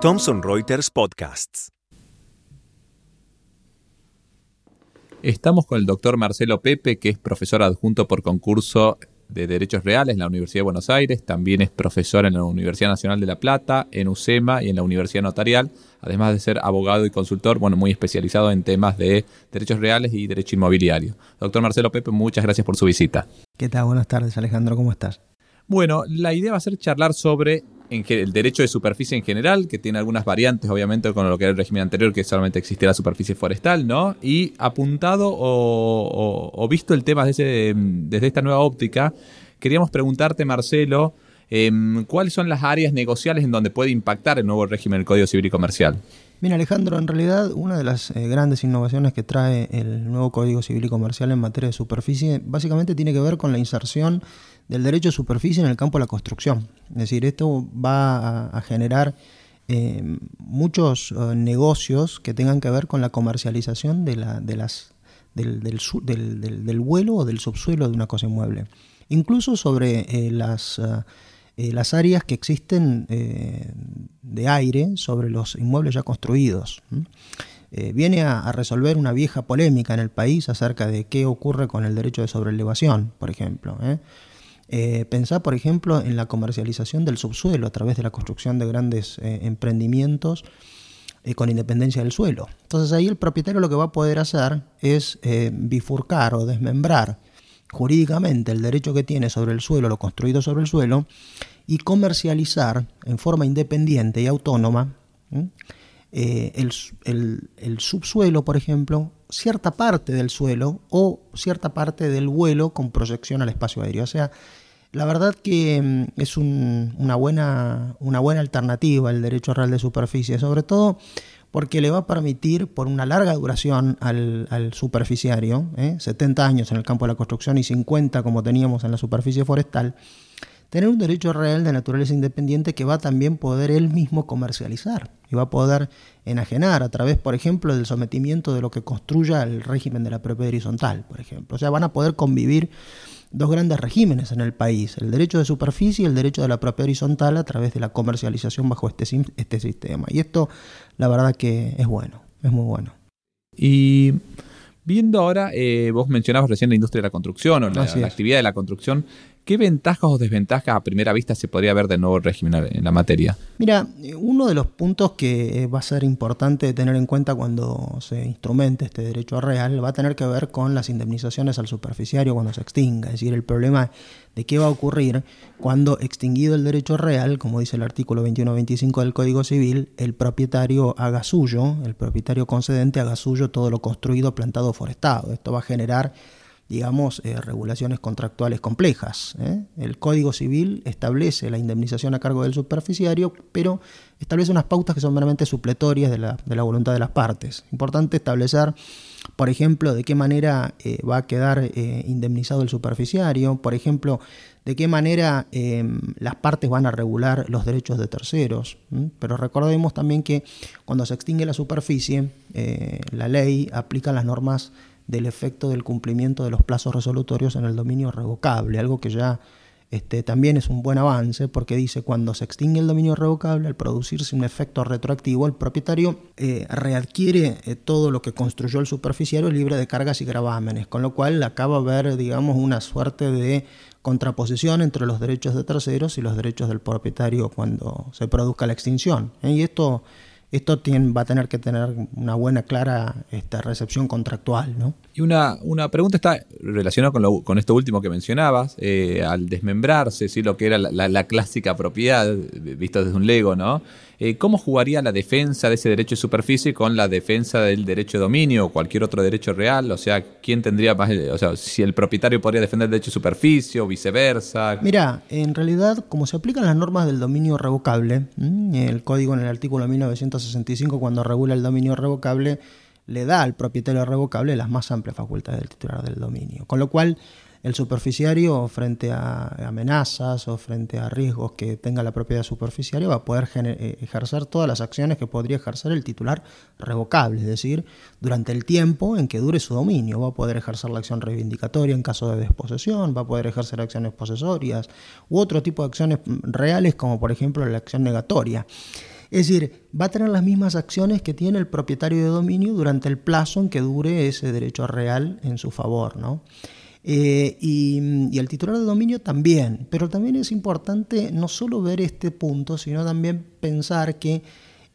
Thomson Reuters Podcasts. Estamos con el doctor Marcelo Pepe, que es profesor adjunto por concurso de Derechos Reales en la Universidad de Buenos Aires, también es profesor en la Universidad Nacional de La Plata, en UCEMA y en la Universidad Notarial, además de ser abogado y consultor, bueno, muy especializado en temas de derechos reales y derecho inmobiliario. Doctor Marcelo Pepe, muchas gracias por su visita. ¿Qué tal? Buenas tardes, Alejandro, ¿cómo estás? Bueno, la idea va a ser charlar sobre el derecho de superficie en general, que tiene algunas variantes, obviamente, con lo que era el régimen anterior, que solamente existía la superficie forestal, ¿no? Y apuntado o, visto el tema desde, desde, esta nueva óptica, queríamos preguntarte, Marcelo, em, ¿cuáles son las áreas negociales en donde puede impactar el nuevo régimen del Código Civil y Comercial? Mira, Alejandro, en realidad una de las eh, grandes innovaciones que trae el nuevo Código Civil y Comercial en materia de superficie básicamente tiene que ver con la inserción del derecho de superficie en el campo de la construcción. Es decir, esto va a, generar eh, muchos eh, negocios que tengan que ver con la comercialización de, la, de las, del, del, vuelo o del subsuelo de una cosa inmueble. Incluso sobre las eh, las áreas que existen de aire sobre los inmuebles ya construidos. Viene a, resolver una vieja polémica en el país acerca de qué ocurre con el derecho de sobreelevación, por ejemplo. Pensá, por ejemplo, en la comercialización del subsuelo a través de la construcción de grandes emprendimientos con independencia del suelo. Entonces ahí el propietario lo que va a poder hacer es bifurcar o desmembrar jurídicamente el derecho que tiene sobre el suelo, lo construido sobre el suelo, y comercializar en forma independiente y autónoma eh, el, subsuelo, por ejemplo, cierta parte del suelo o cierta parte del vuelo con proyección al espacio aéreo. O sea, la verdad que mm, es una, buena, una buena alternativa el derecho real de superficie, sobre todo porque le va a permitir por una larga duración al, superficiario, 70 ¿eh? años en el campo de la construcción y 50 como teníamos en la superficie forestal, tener un derecho real de naturaleza independiente que va a también poder él mismo comercializar y va a poder enajenar a través, por ejemplo, del sometimiento de lo que construya el régimen de la propiedad horizontal, por ejemplo. O sea, van a poder convivir dos grandes regímenes en el país, el derecho de superficie y el derecho de la propiedad horizontal a través de la comercialización bajo este, este sistema. Y esto, la verdad que es bueno, es muy bueno. Y viendo ahora, eh, vos mencionabas recién la industria de la construcción o la actividad de la construcción, ¿Qué ventajas o desventajas a primera vista se podría ver del nuevo régimen en la materia? Mira, uno de los puntos que va a ser importante tener en cuenta cuando se instrumente este derecho real va a tener que ver con las indemnizaciones al superficiario cuando se extinga. Es decir, el problema de qué va a ocurrir cuando extinguido el derecho real, como dice el artículo 21-25 del Código Civil, el propietario haga suyo, el propietario concedente haga suyo todo lo construido, plantado o forestado. Esto va a generar digamos, eh, regulaciones contractuales complejas. ¿eh? El Código Civil establece la indemnización a cargo del superficiario, pero establece unas pautas que son meramente supletorias de la, de la voluntad de las partes. Importante establecer, por ejemplo, de qué manera eh, va a quedar indemnizado el superficiario, por ejemplo, de qué manera las partes van a regular los derechos de terceros. Pero recordemos también que cuando se extingue la superficie, la ley aplica las normas del efecto del cumplimiento de los plazos resolutorios en el dominio revocable, algo que ya este, también es un buen avance porque dice cuando se extingue el dominio revocable, al producirse un efecto retroactivo, el propietario eh, readquiere eh, todo lo que construyó el superficiario libre de cargas y gravámenes, con lo cual acaba de haber, digamos, una suerte de contraposición entre los derechos de terceros y los derechos del propietario cuando se produzca la extinción. ¿eh? Y esto esto va a tener que tener una buena, clara esta recepción contractual. ¿no? Y una, una pregunta está relacionada con, con esto último que mencionabas, eh, al desmembrarse, ¿sí? lo que era la, la, clásica propiedad, visto desde un Lego, ¿no? Eh, ¿Cómo jugaría la defensa de ese derecho de superficie con la defensa del derecho de dominio o cualquier otro derecho real? O sea, ¿quién tendría más, o sea, si el propietario podría defender el derecho de superficie o viceversa? Mira, en realidad, como se aplican las normas del dominio revocable, el código en el artículo 1965 cuando regula el dominio revocable, le da al propietario revocable las más amplias facultades del titular del dominio. Con lo cual, el superficiario frente a amenazas o frente a riesgos que tenga la propiedad superficiaria va a poder eh, ejercer todas las acciones que podría ejercer el titular revocable, es decir, durante el tiempo en que dure su dominio. Va a poder ejercer la acción reivindicatoria en caso de desposesión, va a poder ejercer acciones posesorias u otro tipo de acciones reales como por ejemplo la acción negatoria. Es decir, va a tener las mismas acciones que tiene el propietario de dominio durante el plazo en que dure ese derecho real en su favor. ¿no? Eh, y, el titular de dominio también, pero también es importante no solo ver este punto, sino también pensar que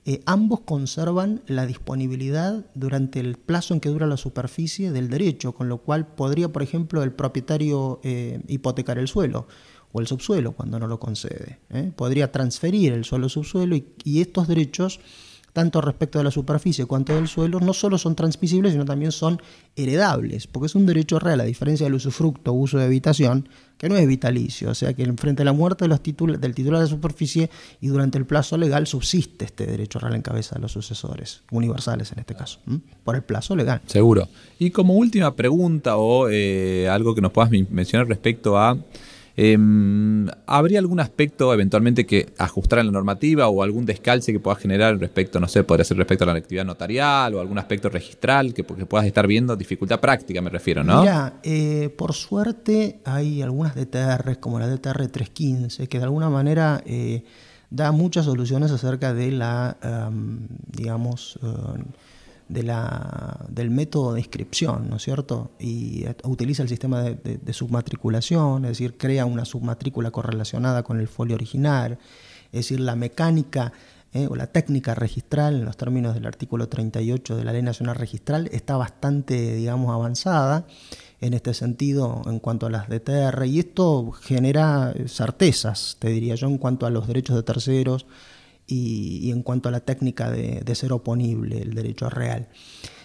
eh, ambos conservan la disponibilidad durante el plazo en que dura la superficie del derecho, con lo cual podría, por ejemplo, el propietario eh, hipotecar el suelo o el subsuelo cuando no lo concede. Podría transferir el suelo subsuelo y estos derechos tanto respecto de la superficie cuanto del suelo, no solo son transmisibles, sino también son heredables, porque es un derecho real, a diferencia del usufructo o uso de habitación, que no es vitalicio, o sea que frente a la muerte del titular de la superficie y durante el plazo legal subsiste este derecho real en cabeza de los sucesores, universales en este caso, por el plazo legal. Seguro. Y como última pregunta o eh, algo que nos puedas mencionar respecto a Em, ¿Habría algún aspecto eventualmente que ajustar en la normativa o algún descalce que pueda generar respecto, no sé, podría ser respecto a la actividad notarial o algún aspecto registral que, porque puedas estar viendo? Dificultad práctica me refiero, ¿no? Mira, eh, por suerte hay algunas DTRs como la DTR 315 que de alguna manera eh, da muchas soluciones acerca de la, em, digamos, eh, de la, del método de inscripción, ¿no es cierto? Y utiliza el sistema de, submatriculación, es decir, crea una submatrícula correlacionada con el folio original, es decir, la mecánica eh, o la técnica registral, en los términos del artículo 38 de la Ley Nacional Registral, está bastante, digamos, avanzada en este sentido en cuanto a las DTR, y esto genera certezas, te diría yo, en cuanto a los derechos de terceros, y, en cuanto a la técnica de, ser oponible, el derecho real.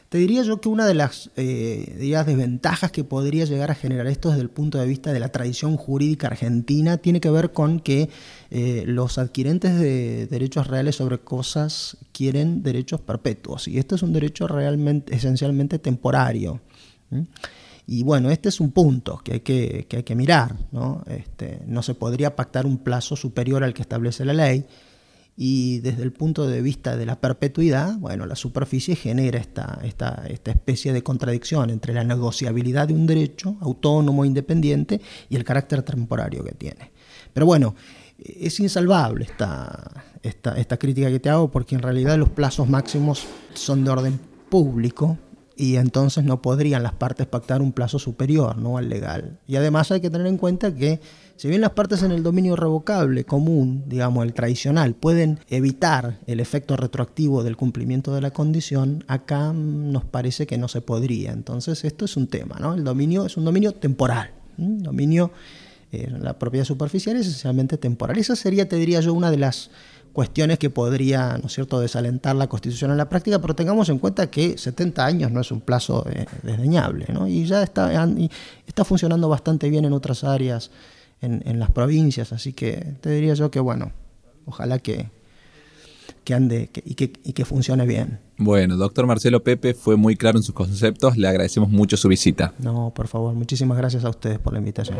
Te diría yo que una de las eh, desventajas que podría llegar a generar esto desde el punto de vista de la tradición jurídica argentina tiene que ver con que eh, los adquirentes de derechos reales sobre cosas quieren derechos perpetuos y esto es un derecho realmente, esencialmente temporario. Y bueno, este es un punto que hay que, hay que mirar. ¿no? Este, no se podría pactar un plazo superior al que establece la ley y desde el punto de vista de la perpetuidad, bueno, la superficie genera esta, esta, esta especie de contradicción entre la negociabilidad de un derecho autónomo, e independiente, y el carácter temporario que tiene. Pero bueno, es insalvable esta, esta, esta crítica que te hago porque en realidad los plazos máximos son de orden público y entonces no podrían las partes pactar un plazo superior ¿no? al legal. Y además hay que tener en cuenta que si bien las partes en el dominio revocable común, digamos el tradicional, pueden evitar el efecto retroactivo del cumplimiento de la condición, acá nos parece que no se podría. Entonces esto es un tema, ¿no? El dominio es un dominio temporal, dominio, eh, la propiedad superficial es esencialmente temporal. Esa sería, te diría yo, una de las cuestiones que podría, ¿no es cierto?, desalentar la Constitución en la práctica, pero tengamos en cuenta que 70 años no es un plazo eh, desdeñable, ¿no? Y ya está, está funcionando bastante bien en otras áreas, en, las provincias, así que te diría yo que, bueno, ojalá que, que ande y, que, y que funcione bien. Bueno, doctor Marcelo Pepe fue muy claro en sus conceptos, le agradecemos mucho su visita. No, por favor, muchísimas gracias a ustedes por la invitación.